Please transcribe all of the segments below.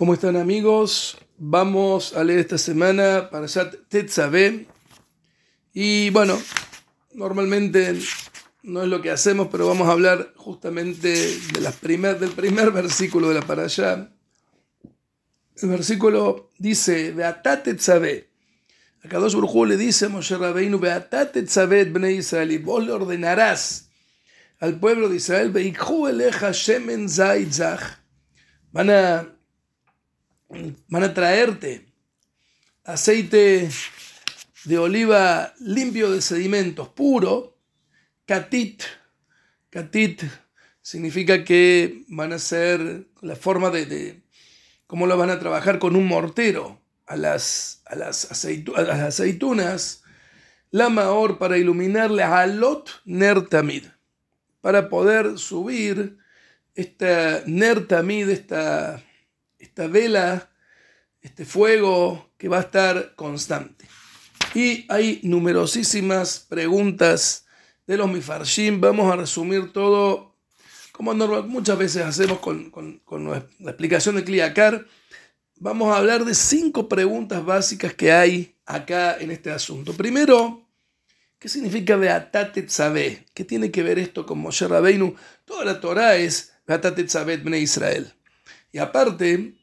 ¿Cómo están amigos? Vamos a leer esta semana para Tetzabé. Y bueno, normalmente no es lo que hacemos, pero vamos a hablar justamente de del primer versículo de la Parashá. El versículo dice, Beatat Tetzabé. Acá dos le dice a Moshe Rabbeinu, Beatat Bnei Israel, vos le ordenarás al pueblo de Israel, eleja Shemen Van a, van a traerte aceite de oliva limpio de sedimentos, puro, katit. Katit significa que van a ser la forma de, cómo lo van a trabajar con un mortero a las, a las, aceitunas, la maor para iluminarle a Lot Nertamid para poder subir esta nertamid, esta, esta vela, este fuego que va a estar constante. Y hay numerosísimas preguntas de los mifarshim. Vamos a resumir todo como muchas veces hacemos con, la explicación de Kliakar. Vamos a hablar de cinco preguntas básicas que hay acá en este asunto. Primero, ¿Qué significa Beatat Tzabé? ¿Qué tiene que ver esto con Moshe Rabbeinu? Toda la Torah es Beatat Tzabé Bnei Israel. Y aparte,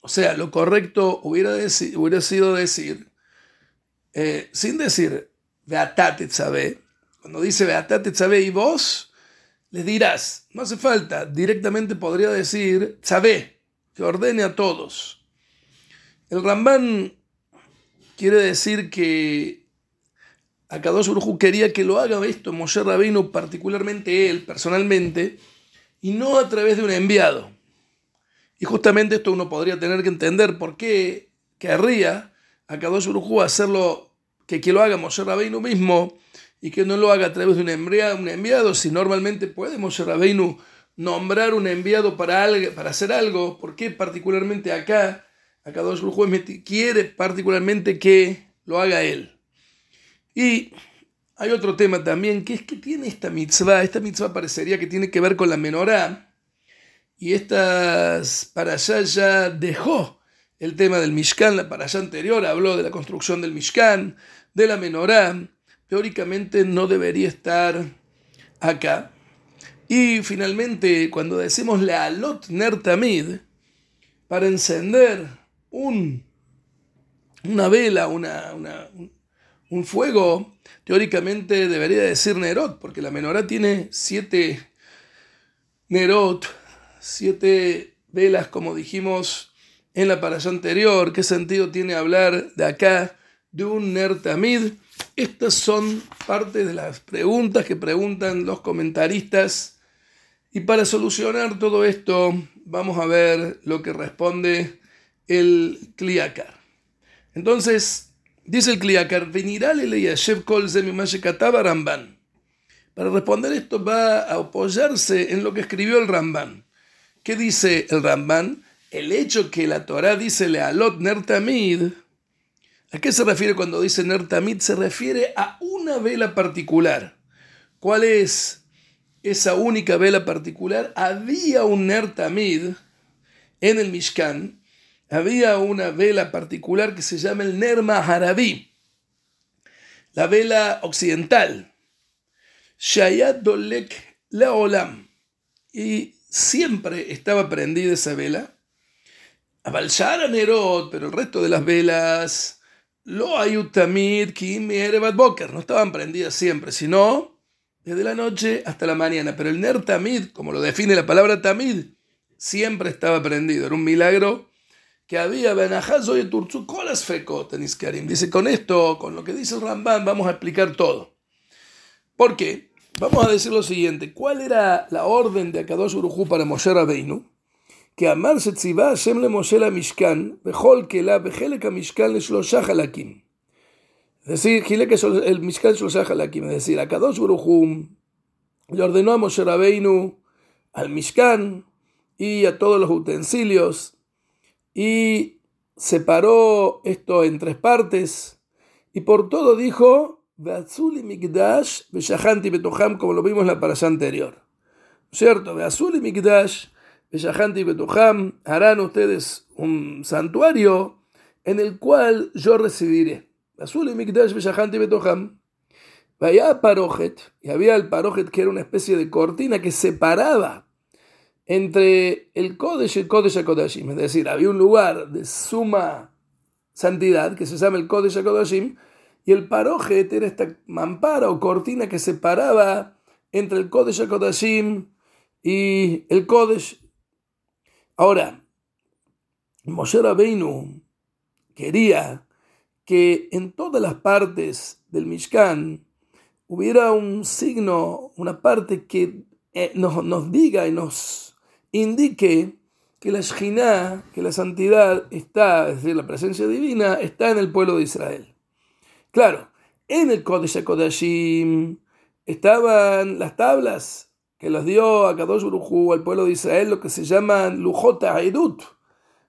o sea, lo correcto hubiera, sido decir, eh, sin decir Beatat Tzabé, cuando dice Beatat Tzabé y vos, le dirás, no hace falta, directamente podría decir Tzabé, que ordene a todos. El Ramban quiere decir que Akadosh Baruj quería que lo haga esto Moshe Rabino, particularmente él, personalmente, y no a través de un enviado. Y justamente esto uno podría tener que entender por qué querría Akadosh Baruj hacerlo, que, que lo haga Moshe Rabino mismo y que no lo haga a través de un enviado, un enviado si normalmente puede Moshe Rabino nombrar un enviado para, para hacer algo, ¿por qué particularmente acá Akadosh Baruj quiere particularmente que lo haga él? Y hay otro tema también, que es que tiene esta mitzvah, esta mitzvah parecería que tiene que ver con la menorá, y estas para allá ya dejó el tema del Mishkan, la para allá anterior habló de la construcción del Mishkan, de la menorá, teóricamente no debería estar acá. Y finalmente, cuando decimos la alot nertamid, para encender un, una vela, una, una, un fuego, teóricamente debería decir Nerot, porque la menorá tiene siete Nerot, siete velas, como dijimos en la parasha anterior. ¿Qué sentido tiene hablar de acá de un Nertamid? Estas son parte de las preguntas que preguntan los comentaristas. Y para solucionar todo esto, vamos a ver lo que responde el Kliakar. Entonces, Dice el Kliakar. Para responder esto va a apoyarse en lo que escribió el Ramban. ¿Qué dice el Ramban? El hecho que la Torah dice Lealot Nertamid, ¿a qué se refiere cuando dice Nertamid? Se refiere a una vela particular. ¿Cuál es esa única vela particular? Había un Nertamid en el Mishkan había una vela particular que se llama el Nerma Harabí, la vela occidental, Shayat Dolek Laolam, y siempre estaba prendida esa vela. A Balshara Nerot, pero el resto de las velas, Lo Ayutamid, Kim Erebat Boker, no estaban prendidas siempre, sino desde la noche hasta la mañana. Pero el Ner Tamid, como lo define la palabra Tamid, siempre estaba prendido. Era un milagro que había Benajazo y Turzu las fecotenis Karim. Dice, con esto, con lo que dice Ramban, vamos a explicar todo. ¿Por qué? Vamos a decir lo siguiente. ¿Cuál era la orden de Akadosh Urujú para Moshe Rabbeinu? Que amar se Hashem le Moshe la Mishkan, bejol que la bejeleka Mishkan le shlosha halakim. Es decir, el Mishkan shlosha halakim. Es decir, Akadosh Urujú le ordenó a Moshe Rabbeinu, al Mishkan y a todos los utensilios y separó esto en tres partes y por todo dijo como lo vimos en la parasha anterior. ¿Cierto? Beazuli Mikdash, Beyahanti Betuham, harán ustedes un santuario en el cual yo residiré. Azul y Mikdash Beyahanti Betuham. Vaya parojet, y había el parojet que era una especie de cortina que separaba entre el Kodesh y el Kodesh HaKodashim. Es decir, había un lugar de suma santidad que se llama el Kodesh HaKodashim y el parojet era esta mampara o cortina que separaba entre el Kodesh HaKodashim y el Kodesh. Ahora, Moshe Rabbeinu quería que en todas las partes del Mishkan hubiera un signo, una parte que eh, nos, nos, diga y nos indique que la Shekhinah, que la santidad está, es decir, la presencia divina, está en el pueblo de Israel. Claro, en el Kodesh HaKodashim estaban las tablas que los dio a Kadosh al pueblo de Israel, lo que se llaman Lujota Haidut,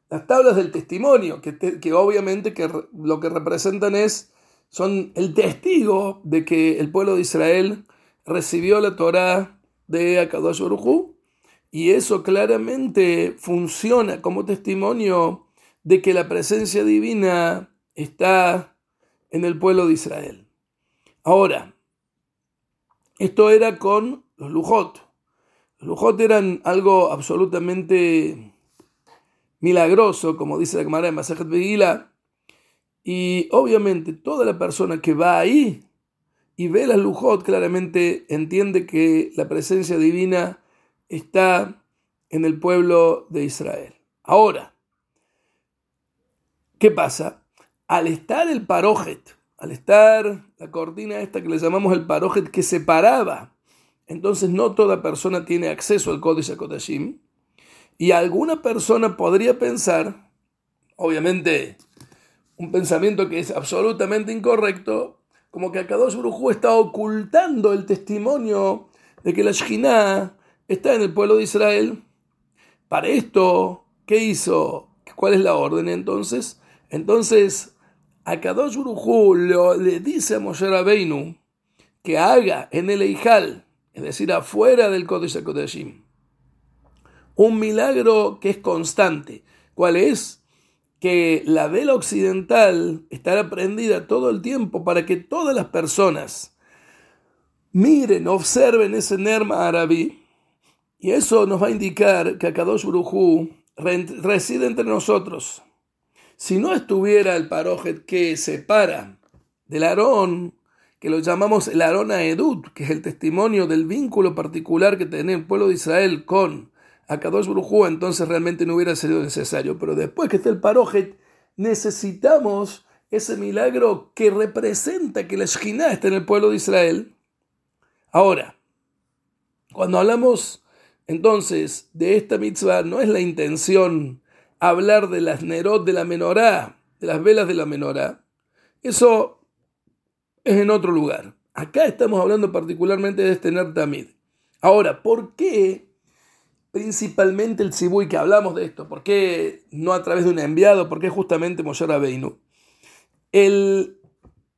las tablas del testimonio, que, obviamente que lo que representan es, son el testigo de que el pueblo de Israel recibió la Torah de Akadosh y eso claramente funciona como testimonio de que la presencia divina está en el pueblo de Israel. Ahora, esto era con los lujot. Los lujot eran algo absolutamente milagroso, como dice la Gemara de Masajet Begila, y obviamente toda la persona que va ahí y ve las lujot claramente entiende que la presencia divina está en el pueblo de Israel. Ahora, ¿qué pasa? Al estar el parojet, al estar la cortina esta que le llamamos el parojet que separaba, entonces no toda persona tiene acceso al Kodesh Kodashim, y alguna persona podría pensar, obviamente un pensamiento que es absolutamente incorrecto, como que Akadosh Baruj está ocultando el testimonio de que la Shekhinah está en el pueblo de Israel. Para esto, ¿qué hizo? ¿Cuál es la orden entonces? Entonces, Akadosh Baruj le dice a Moshe Rabbeinu que haga en el Eijal, es decir, afuera del Kodesh un milagro que es constante. ¿Cuál es? Que la vela occidental estará prendida todo el tiempo para que todas las personas miren, observen ese Nerma Arabí. Y eso nos va a indicar que Akadosh Burujú reside entre nosotros. Si no estuviera el parojet que separa del Aarón, que lo llamamos el Aarón Edut, que es el testimonio del vínculo particular que tiene el pueblo de Israel con Akadosh Brujú, entonces realmente no hubiera sido necesario. Pero después que está el parojet, necesitamos ese milagro que representa que la Shekhinah está en el pueblo de Israel. Ahora, cuando hablamos entonces de esta mitzvah, no es la intención hablar de las nerot de la menorá, de las velas de la menorá. Eso es en otro lugar. Acá estamos hablando particularmente de este Ner Tamid. Ahora, ¿por qué principalmente el Sibuy que hablamos de esto? ¿Por qué no a través de un enviado? ¿Por qué justamente Moshe Rabbeinu? El,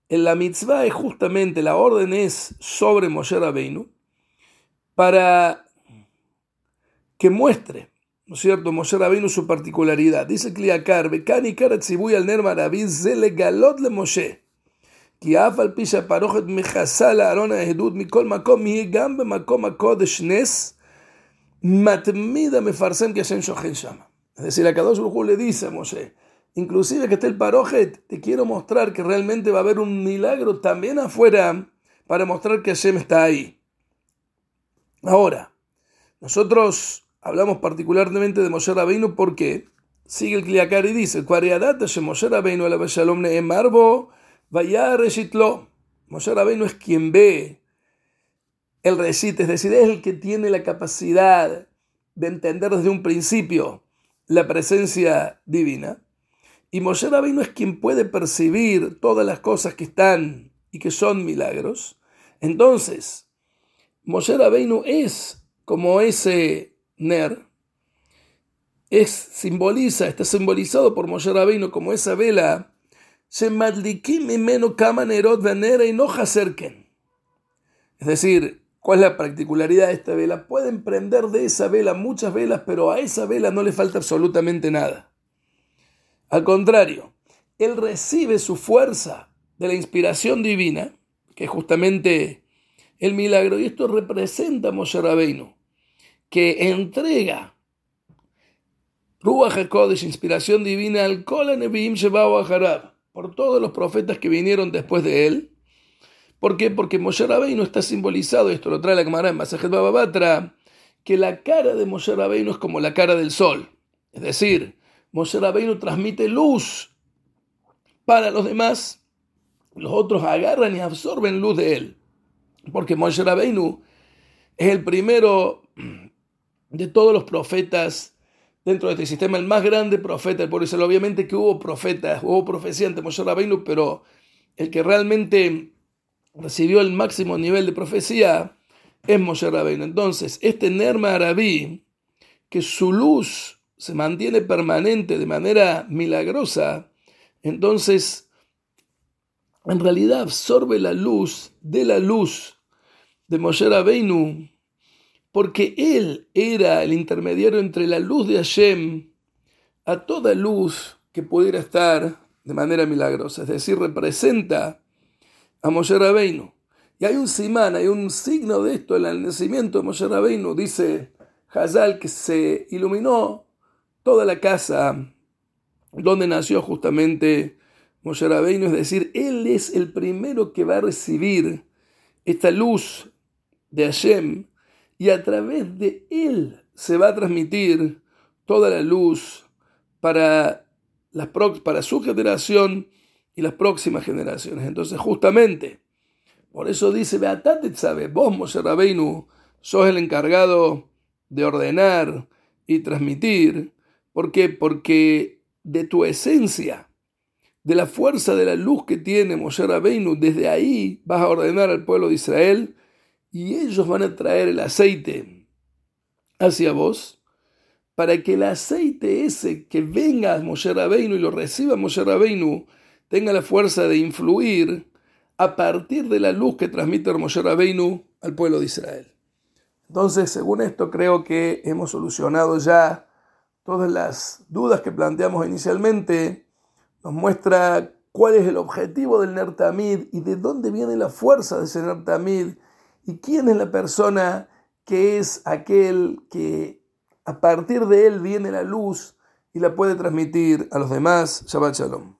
la mitzvah es justamente, la orden es sobre Moshe Rabbeinu para que muestre, ¿no es cierto?, Moshe Rabbeinu su particularidad. Dice Kliakar, Bekani Karat Sibuy al Ner Maraví, Zele Galot le Moshe. כי אף על פי שהפרוכת מכסה לארון העדות מכל מקום, היא גם במקום הקודש נס, מתמיד המפרסם que Hashem שוכן שם. Es decir, a Kadosh Baruj le dice a Moshe, inclusive que esté el parojet, te quiero mostrar que realmente va a haber un milagro también afuera para mostrar que Hashem está ahí. Ahora, nosotros hablamos particularmente de Moshe Rabbeinu porque sigue el Kliakar y dice, Moshe Rabbeinu. Moshe Rabbeinu es quien ve el recite, es decir, es el que tiene la capacidad de entender desde un principio la presencia divina. Y Moshe Rabbeinu es quien puede percibir todas las cosas que están y que son milagros. Entonces, Moshe Rabbeinu es como ese Ner, es, simboliza, está simbolizado por Moshe Rabbeinu como esa vela Es decir, ¿Cuál es la particularidad de esta vela? Pueden prender de esa vela muchas velas, pero a esa vela no le falta absolutamente nada. Al contrario, él recibe su fuerza de la inspiración divina, que es justamente el milagro, y esto representa a Moshe Rabbeinu, que entrega Ruach HaKodesh, inspiración divina, al Kol Nevi'im Shebao Harab, por todos los profetas que vinieron después de él. ¿Por qué? Porque Moshe Rabbeinu está simbolizado, esto lo trae la Gemara en Masajet Bababatra, que la cara de Moshe Rabbeinu es como la cara del sol. Es decir, Moshe Rabbeinu transmite luz para los demás, los otros agarran y absorben luz de él. Porque Moshe Rabbeinu es el primero de todos los profetas dentro de este sistema, el más grande profeta del pueblo Israel. Obviamente que hubo profetas, hubo profecía ante Moshe Rabbeinu, pero el que realmente recibió el máximo nivel de profecía es Moshe Rabbeinu. Entonces, este Nerma Arabí, que su luz se mantiene permanente de manera milagrosa, entonces en realidad absorbe la luz de la luz de Moshe Rabbeinu porque él era el intermediario entre la luz de Hashem a toda luz que pudiera estar de manera milagrosa, es decir, representa a Moshe Rabbeinu. Y hay un simán, hay un signo de esto el nacimiento de Moshe Rabbeinu, dice Hazal, que se iluminó toda la casa donde nació justamente Moshe Rabbeinu, es decir, él es el primero que va a recibir esta luz de Hashem y a través de él se va a transmitir toda la luz para, para su generación y las próximas generaciones. Entonces, justamente, por eso dice, Beatate sabe, vos, Moshe Rabbeinu, sos el encargado de ordenar y transmitir. ¿Por qué? Porque de tu esencia, de la fuerza de la luz que tiene Moshe Rabbeinu, desde ahí vas a ordenar al pueblo de Israel y ellos van a traer el aceite hacia vos para que el aceite ese que venga a Moshe Rabbeinu y lo reciba Moshe Rabbeinu tenga la fuerza de influir a partir de la luz que transmite Moshe Rabbeinu al pueblo de Israel. Entonces, según esto, creo que hemos solucionado ya todas las dudas que planteamos inicialmente. Nos muestra cuál es el objetivo del Nertamid y de dónde viene la fuerza de ese Nertamid ¿Y quién es la persona que es aquel que a partir de él viene la luz y la puede transmitir a los demás? Shabbat Shalom.